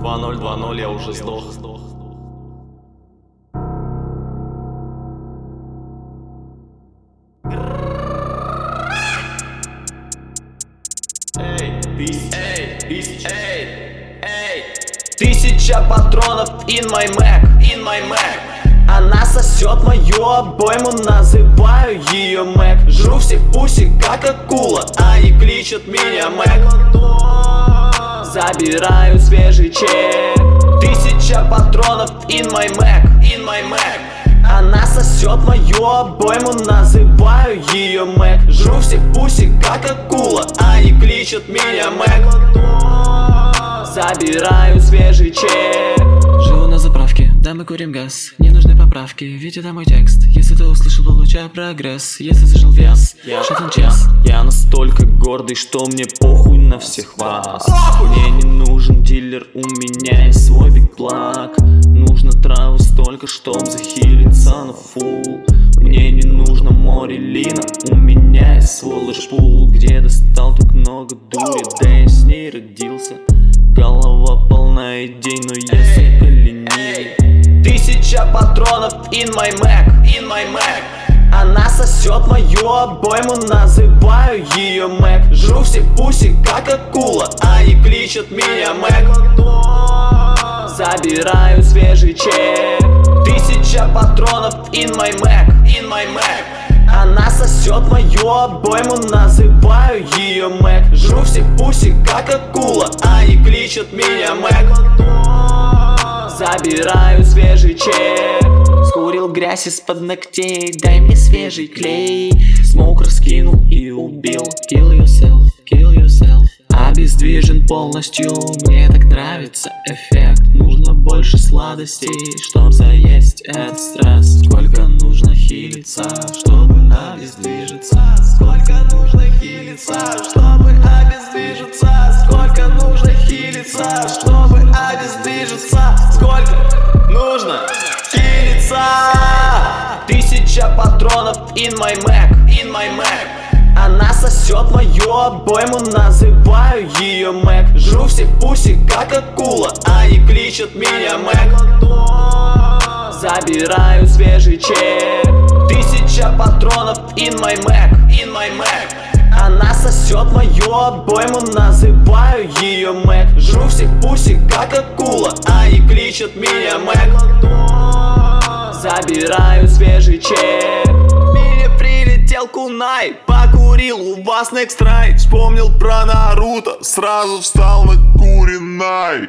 2-0, я уже сдох. Эй, тысяч, эй, тысяч, эй, эй. Тысяча патронов in my Mac, in my Mac. Она сосет мою обойму, называю ее Мэг Жру все пуси, как акула, они кличут меня Мэг Забираю свежий чек. Тысяча патронов in my Mac, in my Mac. Она сосет мою обойму, называю ее Мэг Жру все пуси, как акула, они кличут меня Мэг Забираю свежий чек. Живу на заправке, да мы курим газ поправки, ведь это мой текст? Если ты услышал, получай прогресс. Если зажил вес, Я, я, час. я настолько гордый, что мне похуй на всех вас. Мне не нужен дилер, у меня есть свой бигплак Нужно травы столько, чтоб захилиться на фул. Мне не нужно море лина, у меня есть сволочь пул Где достал так много дури, да я с ней родился. Голова полна идей, но я патронов in my Mac, in my Mac. Она сосет мою обойму, называю ее Мэг Жру все пуси, как акула, они кличут меня Мэг Забираю свежий чек. Тысяча патронов in my Mac, in my Mac. Она сосет мою обойму, называю ее Мэг Жру все пуси, как акула, они кличут меня Мэг Забираю свежий чек. Скурил грязь из-под ногтей Дай мне свежий клей. Смоук раскинул и убил. Kill yourself, kill yourself. Обездвижен полностью Мне так нравится эффект. Нужно больше сладостей Чтоб заесть этот стресс. Сколько нужно хилиться Чтобы обездвижиться? Сколько нужно хилиться Чтобы обездвижиться? Сколько нужно хилиться Чтобы хилиться Тысяча патронов in my Mac, in my Mac. Она сосет мою обойму, называю ее Мэг Жру все пуси, как акула, они кличут меня Мэг Забираю свежий чек. Тысяча патронов in my Mac, in my Mac. Она сосет мою обойму, называю ее Мэг Жру все пуси, как акула, они кличут меня Мэг Забираю свежий чек. Мне прилетел кунай Покурил у вас next right Вспомнил про Наруто, сразу встал на куренай